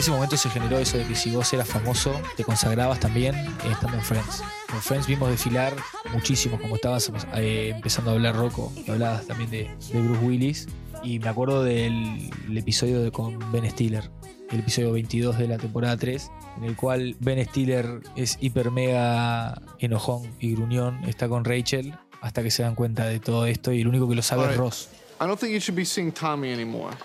ese momento se generó eso de que si vos eras famoso, te consagrabas también eh, estando en Friends. En Friends vimos desfilar muchísimos, como estabas eh, empezando a hablar Rocco, hablabas también de, de Bruce Willis. Y me acuerdo del el episodio de, con Ben Stiller, el episodio 22 de la temporada 3, en el cual Ben Stiller es hiper mega enojón y gruñón, está con Rachel, hasta que se dan cuenta de todo esto y el único que lo sabe es. Ross. I don't think you should be seeing Tommy anymore.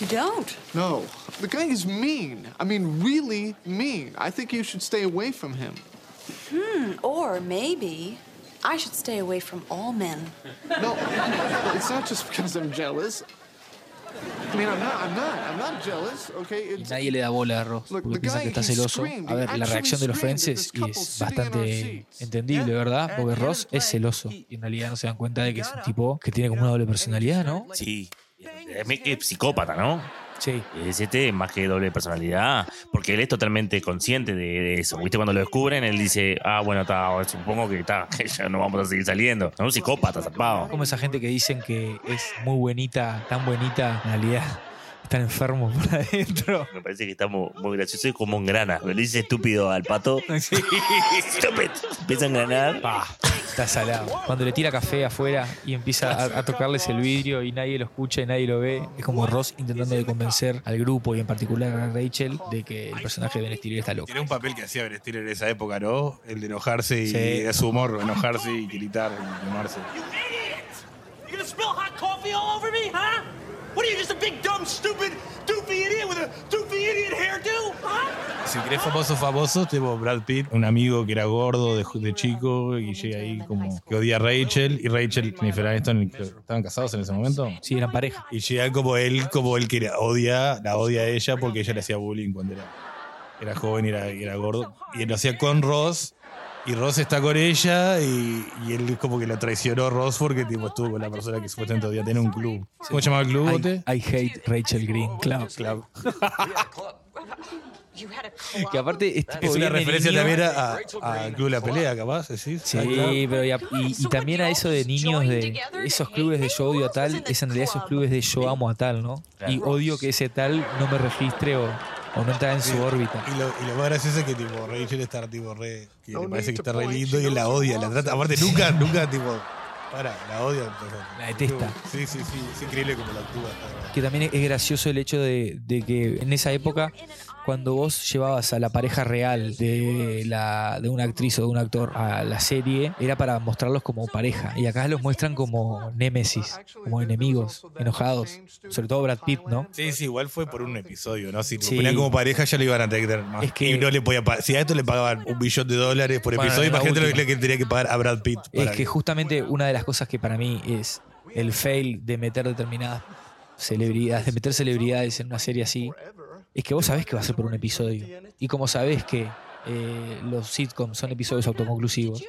You don't? No, the guy is mean. I mean, really mean. I think you should stay away from him. Or maybe I should stay away from all men. No, it's not just because I'm jealous. I mean, I'm not. I'm not. I'm not jealous. Okay. Y nadie le da bola a Ross Look, porque the piensa guy, que está celoso. A ver, la reacción de los Friends es, bastante entendible, ¿verdad? Porque Ross es celoso y en realidad no se dan cuenta de que es un tipo que tiene como una doble personalidad, ¿no? Sí. Es que psicópata, ¿no? Sí. Es este más que doble personalidad, porque él es totalmente consciente de, de eso. ¿Viste? Cuando lo descubren, él dice, ah, bueno, está, supongo que está, que ya no vamos a seguir saliendo. Es un psicópata, zarpado. Como esa gente que dicen que es muy buenita, tan buenita, en realidad están enfermos por adentro. Me parece que está muy, muy gracioso y como un grana. Le dice estúpido al pato. Estúpido. Empieza a engranar. Pa, está salado. Cuando le tira café afuera y empieza a, a tocarles el vidrio y nadie lo escucha y nadie lo ve, es como Ross intentando de convencer al grupo y en particular a Rachel de que el personaje de Ben Stiller está loco. Era un papel que hacía Ben Stiller en esa época, ¿no? El de enojarse y Sí. era su humor, enojarse y gritar y quemarse. You gonna spill hot coffee all over me, huh? Si querés famosos famosos, tengo Brad Pitt, un amigo que era gordo de, de chico y llega ahí como que odia a Rachel y Rachel, Jennifer Aniston, ¿estaban casados en ese momento? Sí, eran pareja. Y llega como él, como él que la odia, la odia a ella porque ella le hacía bullying cuando era, era joven y era, y era gordo. Y él lo hacía con Ross. Y Ross está con ella y, y él como que lo traicionó a Ross porque tipo, estuvo con la persona que supuestamente podía tener un club. ¿Cómo se llamaba el club, Bote? I, I hate Rachel Green Club. Club. Que aparte es, tipo Es una referencia niño. también a, a- Club de la Pelea, capaz, ¿sí? Sí, pero y, a- y- y también a eso de niños de esos clubes de yo odio a tal, es en realidad esos clubes de yo amo a tal, ¿no? Y odio que ese tal no me registre o, o no está en su órbita. Y lo, y lo más gracioso es que tipo Rachel está tipo re. que le parece que está re lindo y él la odia, la trata. Aparte nunca, nunca tipo. Para, la odia. entonces, La detesta. Sí, sí, sí. Es increíble como la actúa. Que también es gracioso el hecho de, de que en esa época, cuando vos llevabas a la pareja real de, la, de una actriz o de un actor a la serie, era para mostrarlos como pareja. Y acá los muestran como némesis, como enemigos, enojados. Sobre todo Brad Pitt, ¿no? Sí, sí, igual fue por un episodio, ¿no? Si lo Sí. ponían como pareja ya lo iban a tener más. Es que- y no le podía pagar. Si a esto le pagaban un billón de dólares por episodio, imagínate lo que tenía que pagar a Brad Pitt. Es para que justamente una de las cosas que para mí es el fail de meter determinadas celebridades, de meter celebridades en una serie así, es que vos sabés que va a ser por un episodio. Y como sabés que eh, los sitcoms son episodios autoconclusivos,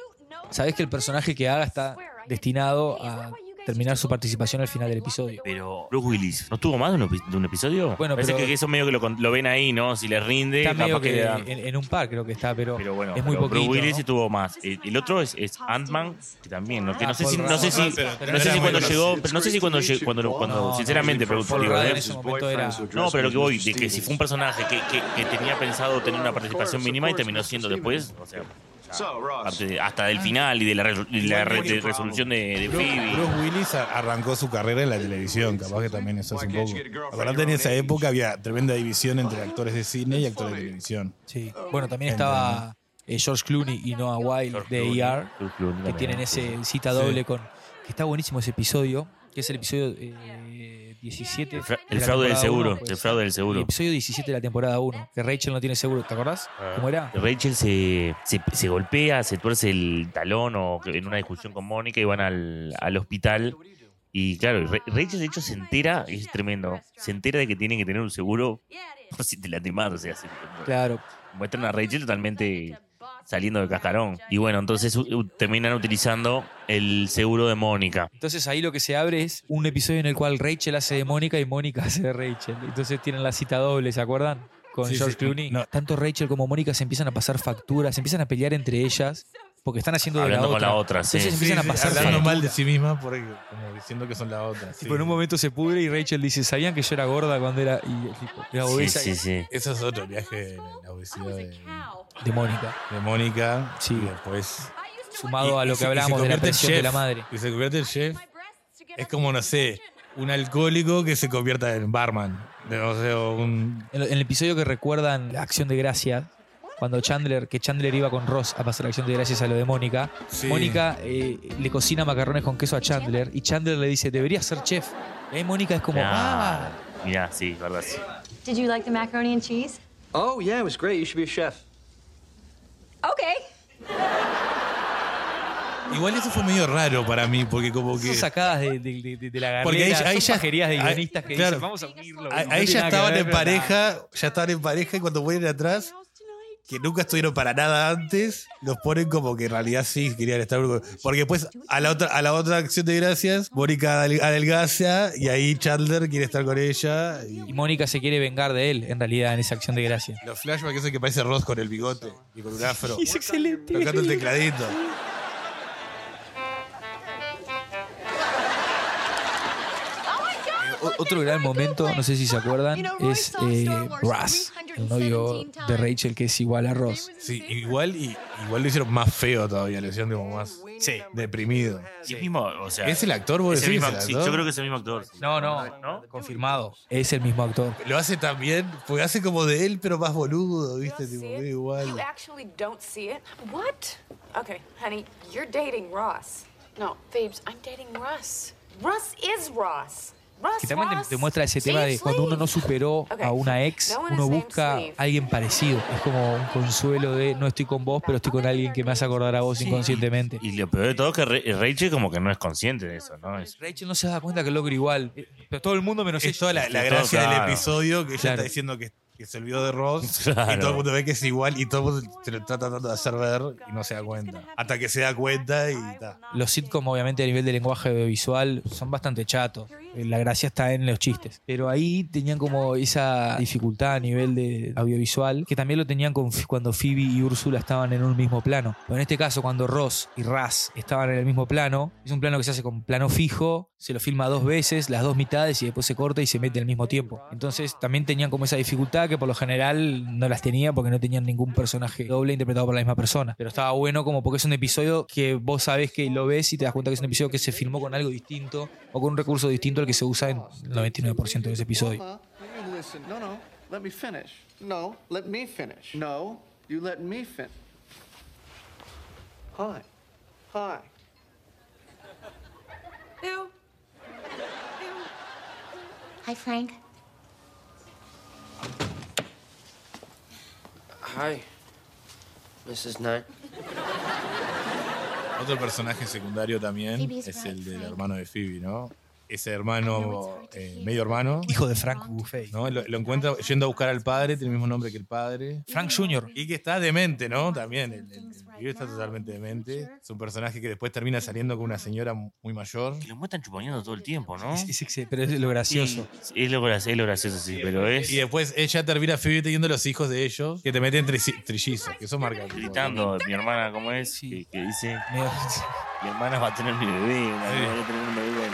sabés que el personaje que haga está destinado a terminar su participación al final del episodio. Pero Bruce Willis, ¿no tuvo más de un, de un episodio? Bueno, Parece pero- que eso medio que lo, con- lo ven ahí, ¿no? Si les rinde, Está medio que, que le dan. en, en un par creo que está, pero, Pero bueno, es muy pero poquito. Bruce Willis ¿no? sí tuvo más. El, el otro es, es Ant-Man, que también, ¿no? Que Ah, no sé si, no sé si, no sé si cuando llegó, pero no sé si cuando llegó, cuando, cuando sinceramente, pero no, pero lo que voy, de que si fue un personaje que, que, que tenía pensado tener una participación mínima y terminó siendo después, o sea, hasta del final y de la, re- y la re- de resolución de, Phoebe. Bruce Willis a- arrancó su carrera en la televisión, capaz que también eso hace un poco. Aparte en esa época había tremenda división entre actores de cine y actores de televisión. Sí. Bueno, también estaba eh, George Clooney y Noah Wild George de Clooney, ER, George Clooney que también, tienen sí. ese cita doble con. que está buenísimo ese episodio, que es el episodio eh, 17. El, fra- de el la fraude del seguro, uno, pues. el fraude del El seguro. episodio 17 de la temporada 1, que Rachel no tiene seguro, ¿te acordás? ¿Cómo era? Rachel se, se, se golpea, se tuerce el talón o en una discusión con Mónica y van al, al hospital. Y claro, Ra- Rachel de hecho se entera, es tremendo, se entera de que tiene que tener un seguro por si te lastimás, o sea, se- Claro. muestran a Rachel totalmente saliendo de cascarón. Y bueno, entonces terminan utilizando el seguro de Mónica. Entonces ahí lo que se abre es un episodio en el cual Rachel hace de Mónica y Mónica hace de Rachel. Entonces tienen la cita doble, ¿se acuerdan? Con Sí, George sí. Clooney. No. Tanto Rachel como Mónica se empiezan a pasar facturas, se empiezan a pelear entre ellas porque están haciendo de Hablando la con otra. la otra, sí. Entonces Sí, empiezan Sí, a sí, pasar hablando mal de sí misma, porque, como diciendo que son la otra. sí. Tipo, en un momento se pudre y Rachel dice, ¿sabían que yo era gorda cuando era, y, tipo, era Sí, obesa? sí, sí. Eso es otro viaje de la obesidad de, De Mónica. de Mónica. Sí. Y después. Sumado y- a lo que hablábamos de la presión de chef. la madre. Y se convierte en chef. Es como, no sé, un alcohólico que se convierta en barman. De- O sea, un. En, en el episodio que recuerdan la acción de gracias, cuando Chandler, que Chandler iba con Ross a pasar la acción de gracias a lo de Mónica, Sí. Mónica eh, le cocina macarrones con queso a Chandler y Chandler le dice, deberías ser chef. Y ahí Mónica es como, ah, Mirá, sí, verdad. sí. Did you like the macaroni and cheese? Oh, yeah, it was great. You should be a chef. Okay. Igual eso fue medio raro para mí, porque como que. son sacadas de, de- de- de- de la garrera, Porque ahí- ahí son ya- pajerías de ahí- guionistas que claro. dicen, vamos a unirlo. Ahí, No ahí tiene ya estaban ver, en nada. pareja, ya estaban en pareja y cuando vuelven atrás, que nunca estuvieron para nada antes, los ponen como que en realidad sí querían estar. Porque después a la otra, a la otra acción de gracias, Mónica adel- adelgaza y ahí Chandler quiere estar con ella. Y Y Mónica se quiere vengar de él, en realidad, en esa acción de gracia. los flashbacks ese que parece Ross con el bigote y con un afro. Es excelente. Tocando el tecladito. Otro gran momento, no sé si se acuerdan, es eh, Russ, el novio de Rachel, que es igual a Ross. Sí, igual y igual lo hicieron más feo todavía, lo hicieron como más deprimido. Y el mismo, o sea. ¿Es el actor, vos es el decís, mismo- el sí, actor? yo creo que es el mismo actor. No, no, ¿No? confirmado. Es el mismo actor. Lo hace también, porque hace como de él, pero más boludo, ¿viste? Tipo, igual. You actually don't see it? What? Okay, honey, you're dating Ross. No, Phoebes, I'm dating Russ. Russ is Ross. Que también te, muestra ese tema de cuando uno no superó a una ex, uno busca a alguien parecido. Es como un consuelo de no estoy con vos, pero estoy con alguien que me hace acordar a vos inconscientemente. Y lo peor de todo es que Ra- Rachel como que no es consciente de eso, ¿no? Es- Rachel no se da cuenta que logra igual. Pero todo el mundo menos Es ella. toda la, la gracia del episodio que ella Claro. está diciendo que, que se olvidó de Ross Claro. y todo el mundo ve que es igual y todo el mundo se lo está tratando de hacer ver y no se da cuenta. Hasta que se da cuenta y está. Los sitcom, obviamente, a nivel de lenguaje audiovisual, son bastante chatos. Eh, La gracia está en los chistes. Pero ahí tenían como esa dificultad a nivel de audiovisual, que también lo tenían con, cuando Phoebe y Úrsula estaban en un mismo plano. Pero en este caso, cuando Ross y Raz estaban en el mismo plano, es un plano que se hace con plano fijo, se lo filma dos veces, las dos mitades, y después se corta y se mete al mismo tiempo. Entonces también tenían como esa dificultad que por lo general no las tenía porque no tenían ningún personaje doble interpretado por la misma persona. Pero estaba bueno como porque es un episodio que vos sabés que lo ves y te das cuenta que es un episodio que se filmó con algo distinto o con un recurso distinto que se usa en el 99% de ese episodio. Let me listen. No, no. Let me finish. No, let me finish. No, you let me finish. Hi. Hi. Ew. Hi, Frank. Hi, Mrs. Knight. Otro personaje secundario también Phoebe's es right, el del Frank. hermano de Phoebe, ¿no? Ese hermano, eh, medio hermano, Hijo de Frank Buffet. ¿no? Lo, lo encuentra yendo a buscar al padre, tiene el mismo nombre que el padre. Frank Jr. Y que está demente, ¿no? También, el, el, está totalmente demente. Es un personaje que después termina saliendo con una señora muy mayor. Que lo muestran chuponeando todo el tiempo, ¿no? Es, es excel- pero es lo gracioso. Sí, es, lo gracioso, es lo gracioso, sí, pero es Y después ella termina Phoebe teniendo los hijos de ellos, que te meten tri- trillizos, que eso marca. gritando, mi hermana, ¿cómo es? Sí. Que, que dice, mi hermana va a tener mi bebé, una Sí. va a tener un bebé.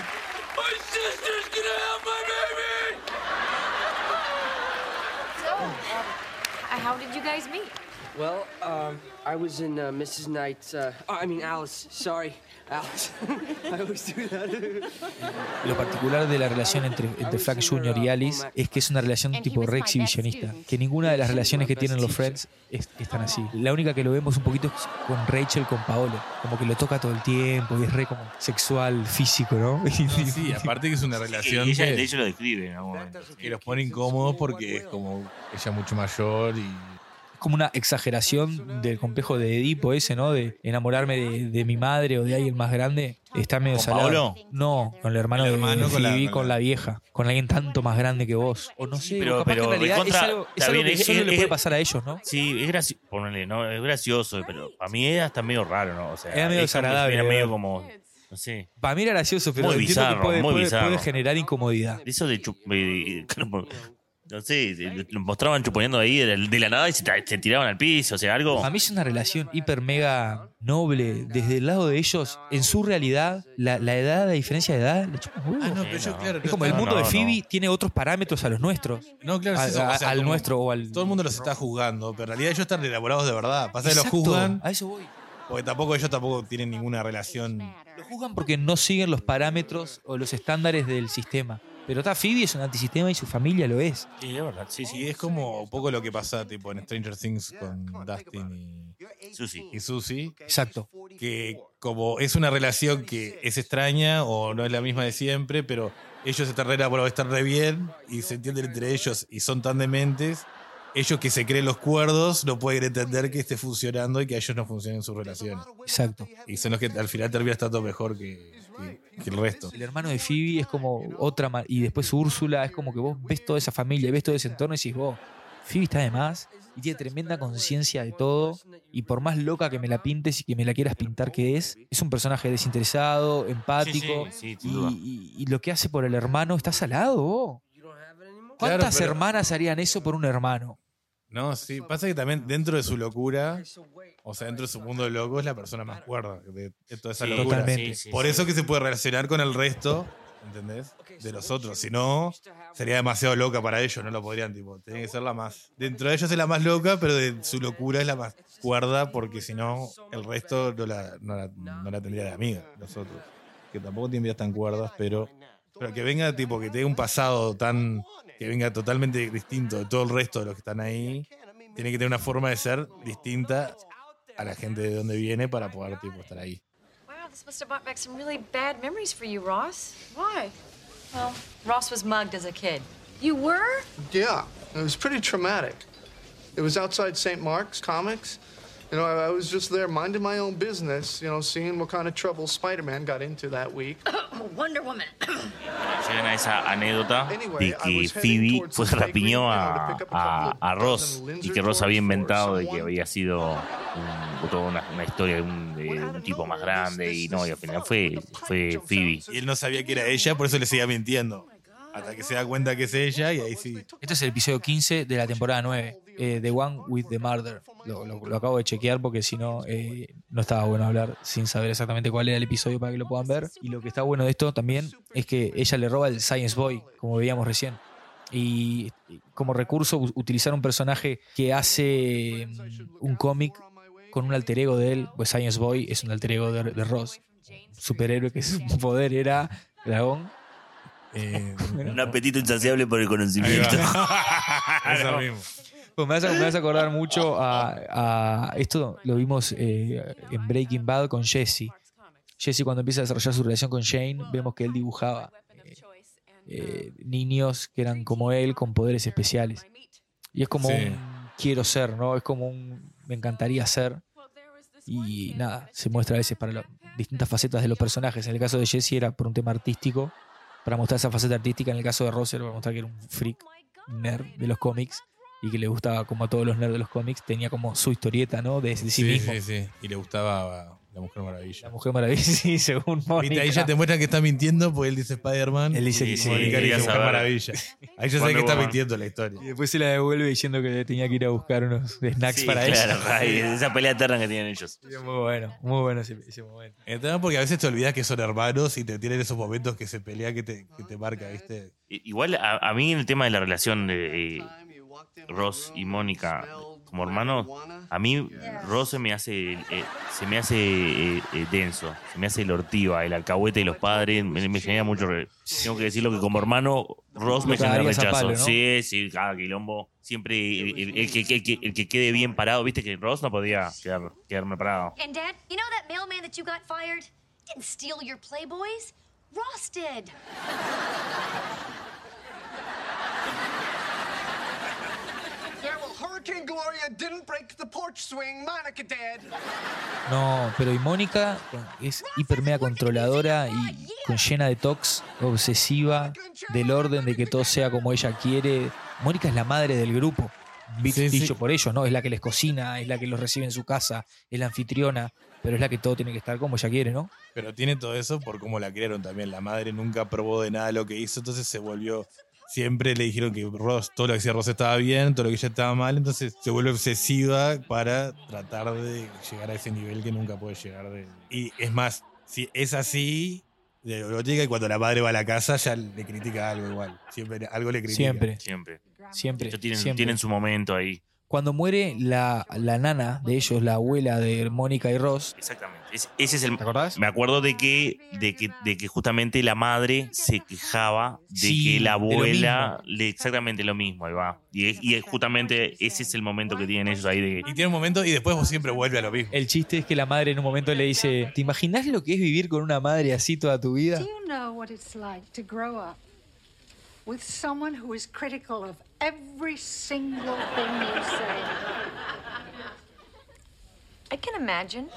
How did you guys meet? Well, um, I was in uh, Mrs. Knight's. Uh, I mean, Alice. Sorry, That. Lo particular de la relación entre, entre Frank Jr. y Alice es que es una relación tipo re exhibicionista. Que ninguna de las relaciones que tienen los Friends es, están así. La única que lo vemos un poquito es con Rachel, con Paolo. Como que lo toca todo el tiempo y es re como sexual, físico, ¿no? Sí, aparte que es una Y relación ella, que, de hecho lo describe en algún momento. que los pone incómodos porque es como ella mucho mayor y como una exageración del complejo de Edipo ese, ¿no? De enamorarme de, de mi madre o de alguien más grande. Está medio ¿Con salado. Paolo? No, con el hermano, El hermano de con la- con la- vieja. Con alguien tanto más grande que vos. O no sé, Pero- capaz pero que en realidad recontra- es algo, es está algo bien, que es- solo es- le puede pasar a ellos, ¿no? Sí, es, graci ponele, ¿no? es gracioso, pero para mí era hasta medio raro, ¿no? O sea, Era medio desagradable, Era medio como, sé, Para mí era gracioso, pero Muy entiendo bizarro, que puede, muy puede- bizarro. puede generar incomodidad. eso de, chup- de, No sé, lo mostraban chuponeando ahí de la, de la nada y se, se tiraban al piso, o sea, algo. A mí es una relación hiper mega noble. Desde el lado de ellos, en su realidad, la, la edad, la diferencia de edad, le chupan huevos. Ah, no, pero yo, claro. Es como el mundo no, de Phoebe no. tiene otros parámetros a los nuestros. No, claro, A- o sea, al nuestro o al. Todo el mundo los está juzgando, pero en realidad ellos están elaborados de verdad. Pasa que los juzgan, A eso voy. porque tampoco ellos tampoco tienen ninguna relación. Lo juzgan porque no siguen los parámetros o los estándares del sistema. Pero está Phoebe es un antisistema y su familia lo es. Sí, es verdad, sí, Y sí. es como un poco lo que pasa tipo en Stranger Things con Dustin y, y Susie, Exacto. que como es una relación que es extraña o no es la misma de siempre, pero ellos están re elaborados, están re bien y se entienden entre ellos y son tan dementes. Ellos que se creen los cuerdos no pueden entender que esté funcionando y que a ellos no funcionen sus relaciones. Exacto. Y son los que al final terminan estando mejor que, que- que el resto. El hermano de Phoebe es como otra. Y después Úrsula es como que vos ves toda esa familia, ves todo ese entorno y decís, vos, Phoebe está de más y tiene tremenda conciencia de todo. Y por más loca que me la pintes y que me la quieras pintar que es, es un personaje desinteresado, empático. Sí, sí, sí, y, sin duda. y- y lo que hace por el hermano está salado, vos. ¿Cuántas pero- hermanas harían eso por un hermano? No, sí. Pasa que también dentro de su locura, o sea, dentro de su mundo loco, es la persona más cuerda de, de toda esa Sí, locura. Totalmente. sí, sí, Por sí. eso que se puede relacionar con el resto, ¿entendés? De los otros. Si no, sería demasiado loca para ellos, no lo podrían, tipo. Tiene que ser la más. Dentro de ellos es la más loca, pero de su locura es la más cuerda, porque si no, el resto no la, no la, no la tendría de amiga, los otros. Que tampoco tienen vidas tan cuerdas, pero. Pero que venga, tipo, que tenga un pasado tan. que venga totalmente distinto de todo el resto de los que están ahí. Tiene que tener una forma de ser distinta a la gente de donde viene para poder, tipo, estar ahí. Wow, this must have brought back some really bad memories for you, Ross. Why? Well, Ross was mugged as a kid. You were? Yeah, it was pretty traumatic. It was outside St. Mark's Comics. You know, I, I was just there minding my own business, you know, seeing what kind of trouble Spider Man got into that week. Wonder Woman. Llegan a esa anécdota de que Phoebe the rapiñó a, a a, Ross y que Ross había inventado de que había sido un- toda una, una historia de un, de un tipo más grande y no, y al final fue, fue Phoebe. Y él no sabía que era ella, por eso le seguía mintiendo. Hasta que se da cuenta que es ella y ahí sí. Este es el episodio 15 de la temporada 9, eh, The One with the Murder. Lo, acabo de chequear porque si no, eh, no estaba bueno hablar sin saber exactamente cuál era el episodio para que lo puedan ver. Y lo que está bueno de esto también es que ella le roba el Science Boy, como veíamos recién. Y como recurso utilizar un personaje que hace mm, un cómic con un alter ego de él, pues Science Boy es un alter ego de, de Ross. Superhéroe que su poder era dragón. Eh, Un apetito insaciable por el conocimiento. Eso mismo. Pues me, hace, me hace acordar mucho a, a- Esto lo vimos eh, en Breaking Bad con Jesse. Jesse, cuando empieza a desarrollar su relación con Shane, vemos que él dibujaba eh, eh, niños que eran como él, con poderes especiales. Y es como Sí. un quiero ser, ¿no? Es como un me encantaría ser. Y nada, se muestra a veces para las distintas facetas de los personajes. En el caso de Jesse era por un tema artístico, para mostrar esa faceta artística. En el caso de Ross era para mostrar que era un freak, nerd de los cómics y que le gustaba, como a todos los nerds de los cómics, tenía como su historieta, ¿no? De, de sí, Sí, mismo. sí, sí. Y le gustaba La Mujer Maravilla. La Mujer Maravilla, sí, según Viste, Mónica. ahí ya te muestran que está mintiendo porque él dice Spider-Man. Él dice y que sí, Mónica dice Mujer. Maravilla. Ahí ya sabe que está mintiendo la historia. Y después se la devuelve diciendo que tenía que ir a buscar unos snacks Sí, para claro, ella. ay, esa pelea eterna que tienen ellos. Sí, Muy bueno, muy bueno ese, ese momento. Entonces, porque a veces te olvidas que son hermanos y te tienen esos momentos que se pelea que te, que te marca, ¿viste? Igual a, a mí en el tema de la relación de eh, Ross y Mónica como hermanos, a mí Ross se me hace eh, se me hace eh, eh, denso, se me hace el ortiva, el alcahuete de los padres, me, me genera mucho re- tengo que decirlo que como hermano Ross me genera rechazo. palo, ¿no? Sí, sí, cada quilombo, siempre el, el- el que, el que- el que quede bien parado, viste que Ross no podía quedar, quedarme parado. And Dad, you know that mailman that you got fired? Didn't steal your Playboys. Ross did. Gloria didn't break the porch swing. Monica did. No, pero y Mónica es hiper mega controladora y con llena de tox, obsesiva, del orden de que todo sea como ella quiere. Mónica es la madre del grupo, vi- Sí, sí. dicho por ellos, ¿no? Es la que les cocina, es la que los recibe en su casa, es la anfitriona, pero es la que todo tiene que estar como ella quiere, ¿no? Pero tiene todo eso por cómo la criaron también. La madre nunca probó de nada lo que hizo, entonces se volvió siempre le dijeron que Ross, todo lo que hacía Ross estaba bien, todo lo que ella estaba mal, entonces se vuelve obsesiva para tratar de llegar a ese nivel que nunca puede llegar. De... Y es más, si es así, de neurótica, y cuando la madre va a la casa ya le critica algo igual. Siempre algo le critica. Siempre, Siempre. siempre. Tienen, siempre. tienen su momento ahí. Cuando muere la, la nana de ellos, la abuela de Mónica y Ross, Exactamente. Es- ese es el. ¿te acordás? Me acuerdo de que, de que, de que justamente la madre se quejaba de Sí, que la abuela le exactamente lo mismo, ahí va. Y, es- y es justamente ese es el momento que tienen ellos ahí de. Y tiene un momento y después vos siempre vuelve a lo mismo. El chiste es que la madre en un momento le dice, ¿te imaginas lo que es vivir con una madre así toda tu vida? Do you know what it's like to grow up with someone who is critical of every single thing you say? I can imagine.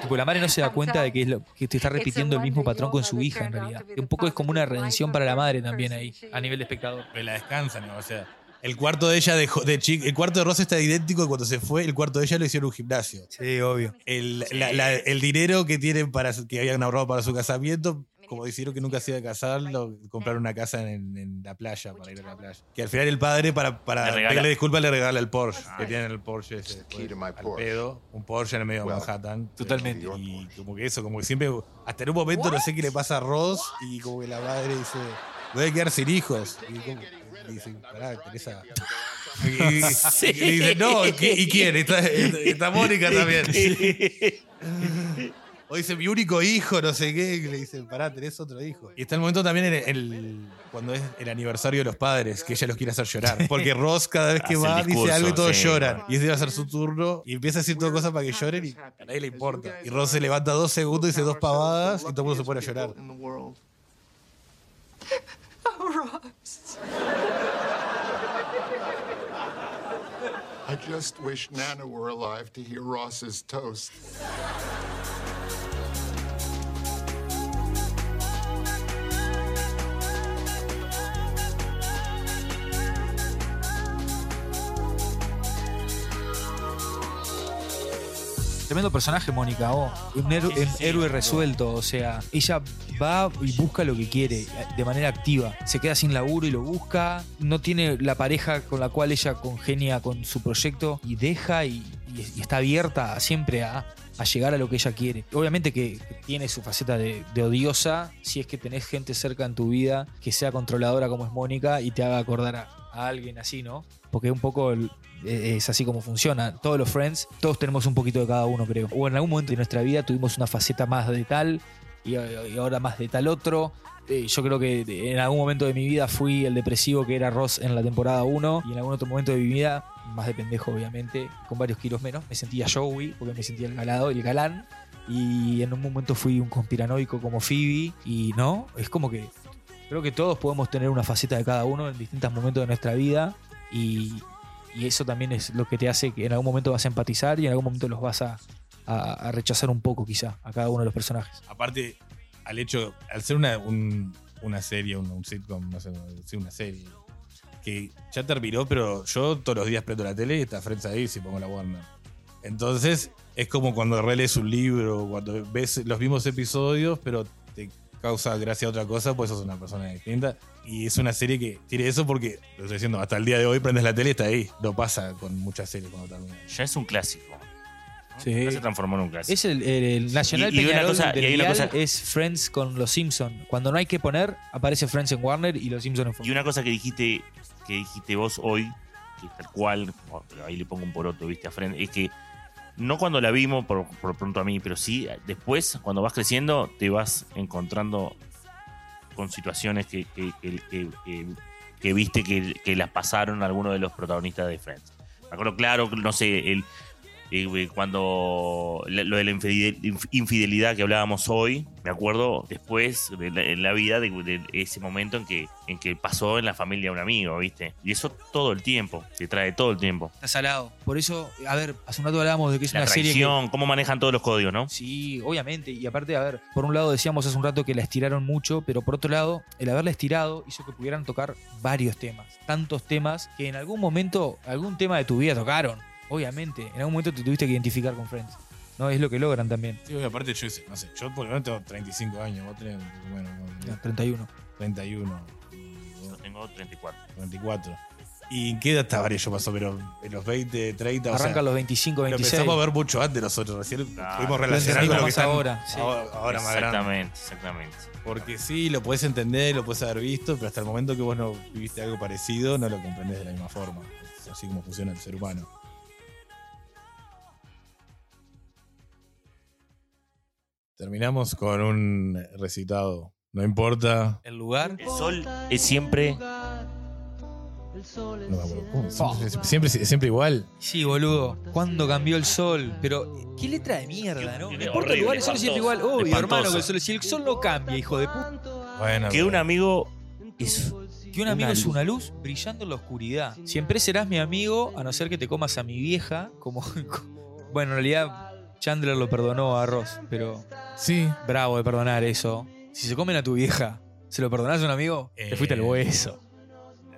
Tipo, la madre no se da cuenta de que, es lo, que te está repitiendo el mismo patrón con su hija en realidad. Un poco es como una redención para la madre también ahí, a nivel de espectador. Pero la descansan, ¿no? o sea. El cuarto de ella dejó de chica, el cuarto de Rosa está idéntico y cuando se fue, el cuarto de ella lo hicieron un gimnasio. Sí, obvio. El, la- la- el dinero que tienen para que habían ahorrado para su casamiento, como decidieron que nunca se iba a casar, lo, compraron una casa en, en la playa para ir a la playa. Que al final el padre, para, para pedirle disculpas, le regala el Porsche. Que tienen el Porsche ese. después, al Porsche. pedo. Un Porsche en el medio de Manhattan. Totalmente. Y como que eso, como que siempre, hasta en un momento no sé qué le pasa a Ross y como que la madre dice, voy a quedar sin hijos. Y como, y dice, pará, Teresa. Y, y- y dice, no, ¿y qui- ¿y quién? Está, está Mónica también. O dice, mi único hijo, no sé qué. Y le dice, pará, tenés otro hijo. Y está el momento también en el, el- cuando es el aniversario de los padres, que ella los quiere hacer llorar. Porque Ross cada vez que Hace va dice algo y todos sí. lloran. Y ese va a ser su turno. Y empieza a decir todas cosas para que lloren y a nadie le importa. Y Ross se levanta dos segundos, dice dos pavadas y todo el mundo se pone a llorar. Oh, Ross. I just wish Nana were alive to hear Ross's toast. Tremendo personaje, Mónica. oh. Un, héroe- un héroe resuelto. O sea, ella va y busca lo que quiere de manera activa. Se queda sin laburo y lo busca. No tiene la pareja con la cual ella congenia con su proyecto y deja y, y- y está abierta siempre a, a llegar a lo que ella quiere. Obviamente que tiene su faceta de, de odiosa si es que tenés gente cerca en tu vida que sea controladora como es Mónica y te haga acordar a, a alguien así, ¿no? Porque un poco eh, es así como funciona. Todos los friends, todos tenemos un poquito de cada uno, creo. O en algún momento de nuestra vida tuvimos una faceta más de tal y, y ahora más de tal otro. Eh, yo creo que en algún momento de mi vida fui el depresivo que era Ross en la temporada 1 y en algún otro momento de mi vida, más de pendejo obviamente, con varios kilos menos, me sentía Joey porque me sentía el galado, el galán. Y en un momento fui un conspiranoico como Phoebe y no, es como que creo que todos podemos tener una faceta de cada uno en distintos momentos de nuestra vida y, y eso también es lo que te hace que en algún momento vas a empatizar y en algún momento los vas a, a- a rechazar un poco quizá a cada uno de los personajes. Aparte, al hecho, al ser una, un- una serie, un, un sitcom, no sé, una serie, que ya terminó, pero yo todos los días prendo la tele y está Friends ahí si pongo la Warner. Entonces, es como cuando relees un libro, cuando ves los mismos episodios, pero te causa gracia a otra cosa, pues sos una persona distinta. Y es una serie que tiene eso porque, lo estoy diciendo, hasta el día de hoy prendes la tele y está ahí. No pasa con muchas series cuando terminan. Ya es un clásico. Sí. Ya se transformó en un clásico. Es el, el- el Nacional Y- y una cosa- del y hay una dial cosa- es Friends con los Simpsons. Cuando no hay que poner, aparece Friends en Warner y los Simpsons en Fox. Y una cosa que dijiste, que dijiste vos hoy, que tal cual, pero ahí le pongo un poroto, viste, a Friends, es que no cuando la vimos, por, por pronto a mí, pero sí después, cuando vas creciendo, te vas encontrando con situaciones que, que, que- que- viste que, que las pasaron algunos de los protagonistas de Friends. Me acuerdo claro, no sé, el, eh, cuando lo de la infidel- inf- infidelidad que hablábamos hoy, me acuerdo después de la, en la vida de, de ese momento en que, en que pasó en la familia de un amigo, ¿viste? Y eso todo el tiempo, te trae todo el tiempo. Está salado. Por eso, a ver, hace un rato hablábamos de que es La una serie que traición, cómo manejan todos los códigos, ¿no? Sí, obviamente. Y aparte, a ver, por un lado decíamos hace un rato que la estiraron mucho, pero por otro lado, el haberla estirado hizo que pudieran tocar varios temas. Tantos temas que en algún momento, algún tema de tu vida tocaron. Obviamente. En algún momento te tuviste que identificar con Friends. No es lo que logran también. Sí, y aparte yo, no sé, yo por lo menos tengo 35 años, vos tenés, bueno, No, 31. 31. Y vos- tengo 34. 24. ¿Y en qué edad estaba yo pasó? Pero en los 20, 30. o Arranca sea, a los 25, Lo 26. empezamos a ver mucho antes nosotros. Recién Claro. pudimos Lo relacionar con lo que están ahora, sí. ahora, ahora más grande. Exactamente, exactamente. Porque sí, lo puedes entender, lo puedes haber visto, pero hasta el momento que vos no viviste algo parecido, no lo comprendés de la misma forma. Es así como funciona el ser humano. Terminamos con un recitado. No importa. El lugar. El sol es siempre. No me acuerdo. ¿Cómo? Siempre, siempre, siempre igual. Sí, boludo. ¿Cuándo cambió el sol? Pero, qué letra de mierda, ¿no? No importa el lugar, el sol es siempre igual. Obvio, espantoso. hermano, que el sol, si el sol no cambia, hijo de puta. Bueno, Que un amigo es. Que un amigo Una es luz. una luz brillando en la oscuridad. Siempre serás mi amigo, a no ser que te comas a mi vieja, como. bueno, en realidad, Chandler lo perdonó a Ross, pero. Sí. Bravo de perdonar eso. Si se comen a tu vieja, ¿se lo perdonás a un amigo? Te fuiste al Eh, hueso.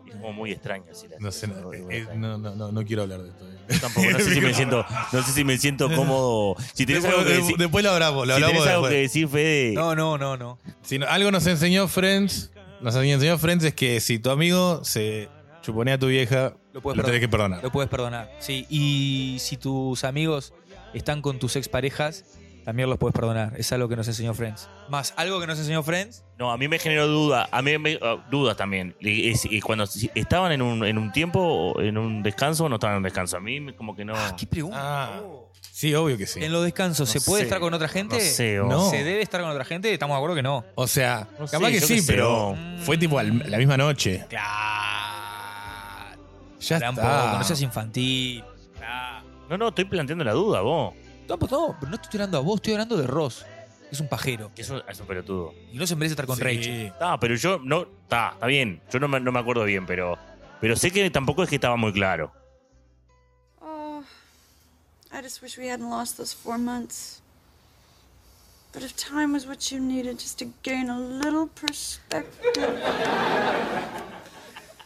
Es como muy extraño. así la- No sé, no, eh, no, no, no, no quiero hablar de esto. Yo tampoco, no sé si me siento, no sé si me siento cómodo. Si tenés Después, algo que decir, después lo hablamos, lo si hablamos tenés algo después. que decir, Fede. No, no, no, no. Si no- algo nos enseñó Friends, nos enseñó Friends es que si tu amigo se chuponea a tu vieja, Lo puedes lo tenés que perdonar. Lo puedes perdonar. Sí, y si tus amigos están con tus exparejas, también los puedes perdonar. Es algo que nos enseñó Friends. Más, algo que nos enseñó Friends. No, a mí me generó duda, a mí me, uh, dudas también. Y- cuando si- estaban en un, en un tiempo, en un descanso o no estaban en un descanso. A mí me- como que no. ¿Qué pregunta? Ah, sí, obvio que sí. En los descansos, ¿se No puede sé. estar con otra gente? No sé, o- No. ¿Se debe estar con otra gente? Estamos de acuerdo que no. O sea, No capaz sé, que yo sí, sé, pero no. fue tipo al- la misma noche. Claro. Ya Pará un está. poco, no seas infantil. Claro. No, no, estoy planteando la duda, vos. No, pues no, pero no estoy hablando a vos, estoy hablando de Ross. que Es un pajero. Que eso es un pelotudo. Y no se merece estar con Sí. Rachel. Ah, pero yo no. Está, está bien. Yo no me, no me acuerdo bien, pero. Pero sé que tampoco es que estaba muy claro. Oh, I just wish we hadn't lost those four months. But if time was what you needed just to gain a little perspective.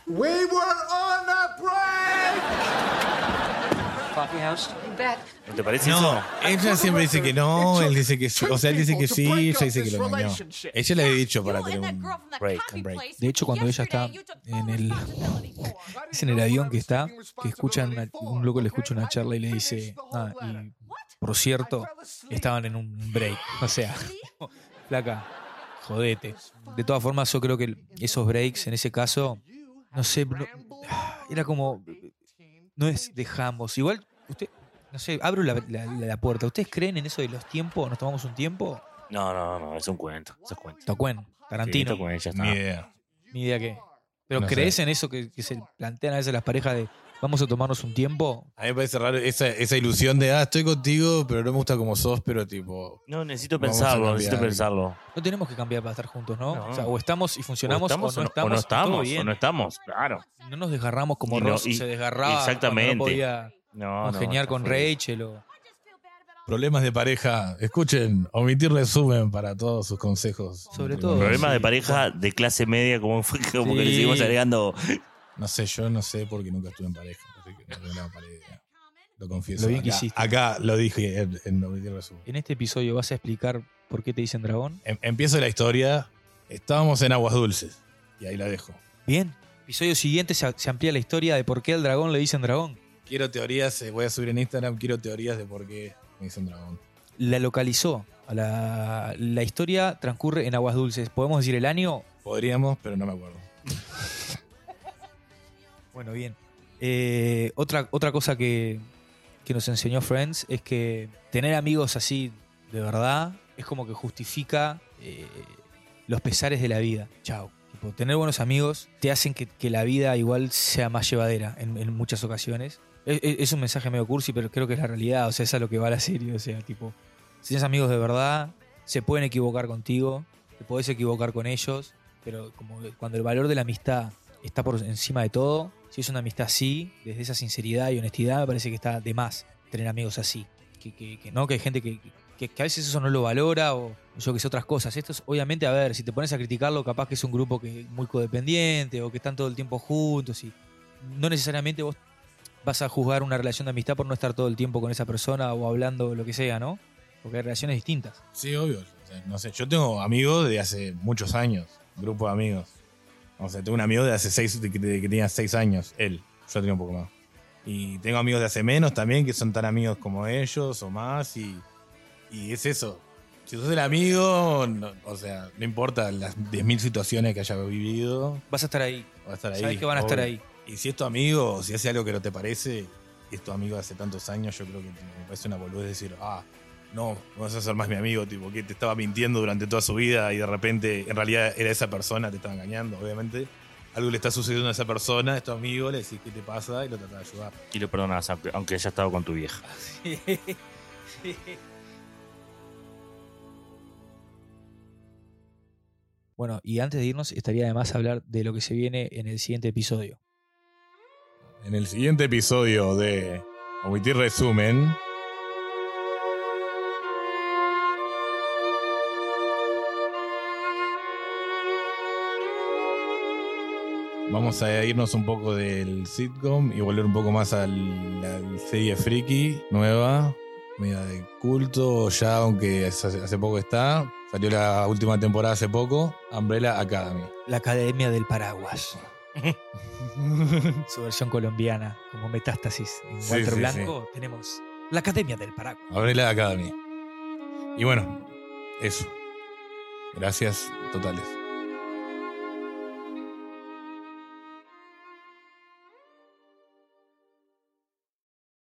We were on a break! ¿No te parece No, eso? ella siempre dice que no, él dice que sí. O sea, él dice que sí, ella dice que lo engañó. Ella le había dicho para tener un Break. un break. De hecho, cuando ella está en el. Es en el avión que está, que escuchan. una- un loco le escucha una charla y le dice. Ah, y por cierto, estaban en un break. O sea, flaca, jodete. De todas formas, yo creo que esos breaks, en ese caso, no sé. no- era como. No es dejamos. Igual, usted. No sé, abro la, la- la puerta. ¿Ustedes creen en eso de los tiempos? ¿Nos tomamos un tiempo? No, no, no, es un cuento. Es cuento. Tocuen, Tarantino. Sí, Tocuen, ya está. Ni idea. Ni idea qué. Pero No ¿crees sé. en eso que, que se plantean a veces las parejas de vamos a tomarnos un tiempo? A mí me parece raro esa, esa ilusión de, ah, estoy contigo, pero no me gusta como sos, pero tipo. No, necesito pensarlo, necesito pensarlo. No tenemos que cambiar para estar juntos, ¿no? No. O, sea, o estamos y funcionamos o, estamos no o no- estamos. o no estamos, bien. o no estamos, claro. No nos desgarramos como Y no- Ross y- se desgarraba exactamente. no podía congeniar con. Rachel o... Problemas de pareja. Escuchen, omitir resumen para todos sus consejos. Sobre todo, Problema sí. de pareja de clase media, como, fue, como que le seguimos agregando. No sé, yo no sé porque nunca estuve en pareja. Así que no tengo la. Lo confieso. Lo bien que acá, hiciste. acá lo dije en, en resumen. En este episodio vas a explicar por qué te dicen dragón. Em- empiezo la historia. Estábamos en Aguas Dulces. Y ahí la dejo. Bien. Episodio siguiente se, se amplía la historia de por qué al dragón le dicen dragón. Quiero teorías, eh, voy a subir en Instagram, quiero teorías de por qué me dicen dragón. La localizó. A la, la historia transcurre en Aguas Dulces. ¿Podemos decir el año? Podríamos, pero no me acuerdo. Bueno, bien. Eh, otra, otra cosa que, que nos enseñó Friends es que tener amigos así de verdad es como que justifica eh, los pesares de la vida. Chao. Tener buenos amigos te hacen que, que la vida igual sea más llevadera en, muchas ocasiones. Es, es- es un mensaje medio cursi, pero creo que es la realidad. O sea, es a lo que va la serie. O sea, tipo, si tienes amigos de verdad, se pueden equivocar contigo, te podés equivocar con ellos, pero como cuando el valor de la amistad está por encima de todo, si es una amistad así, desde esa sinceridad y honestidad, me parece que está de más tener amigos así. Que, que- no, que hay gente que, que- a veces eso no lo valora o yo que sé, otras cosas. Esto es, obviamente, a ver, si te pones a criticarlo, capaz que es un grupo que muy codependiente o que están todo el tiempo juntos y no necesariamente vos vas a juzgar una relación de amistad por no estar todo el tiempo con esa persona o hablando lo que sea, ¿no? Porque hay relaciones distintas. Sí, obvio. No sé, yo tengo amigos de hace muchos años, grupo de amigos. O sea, tengo un amigo de hace seis, de que, de que tenía seis años, él. Yo tenía un poco más. Y tengo amigos de hace menos también, que son tan amigos como ellos o más. Y, y es eso. Si sos el amigo, no- o sea, no importa las 10.000 situaciones que haya vivido, Vas a estar ahí. va a estar ahí. Sabes que van a estar obvio. ahí. Y si es tu amigo, o si hace algo que no te parece, y es tu amigo de hace tantos años, yo creo que me parece una boludez decir, ah, no, no vas a ser más mi amigo, tipo, que te estaba mintiendo durante toda su vida y de repente en realidad era esa persona, te estaba engañando, obviamente. Algo le está sucediendo a esa persona, es tu amigo, le decís qué te pasa y lo tratas de ayudar. Y lo perdonas, aunque, aunque haya estado con tu vieja. Bueno, y antes de irnos, estaría además hablar de lo que se viene en el siguiente episodio. En el siguiente episodio de Omitir Resumen, Vamos a irnos un poco del sitcom y volver un poco más a la serie friki nueva, media de culto, ya aunque hace, poco está. Salió la última temporada hace poco, Umbrella Academy. La Academia del Paraguas. Su versión colombiana, como metástasis. En Sí, Walter sí, Blanco tenemos la Academia del Paraguas. Umbrella Academy. Y bueno, eso. Gracias totales.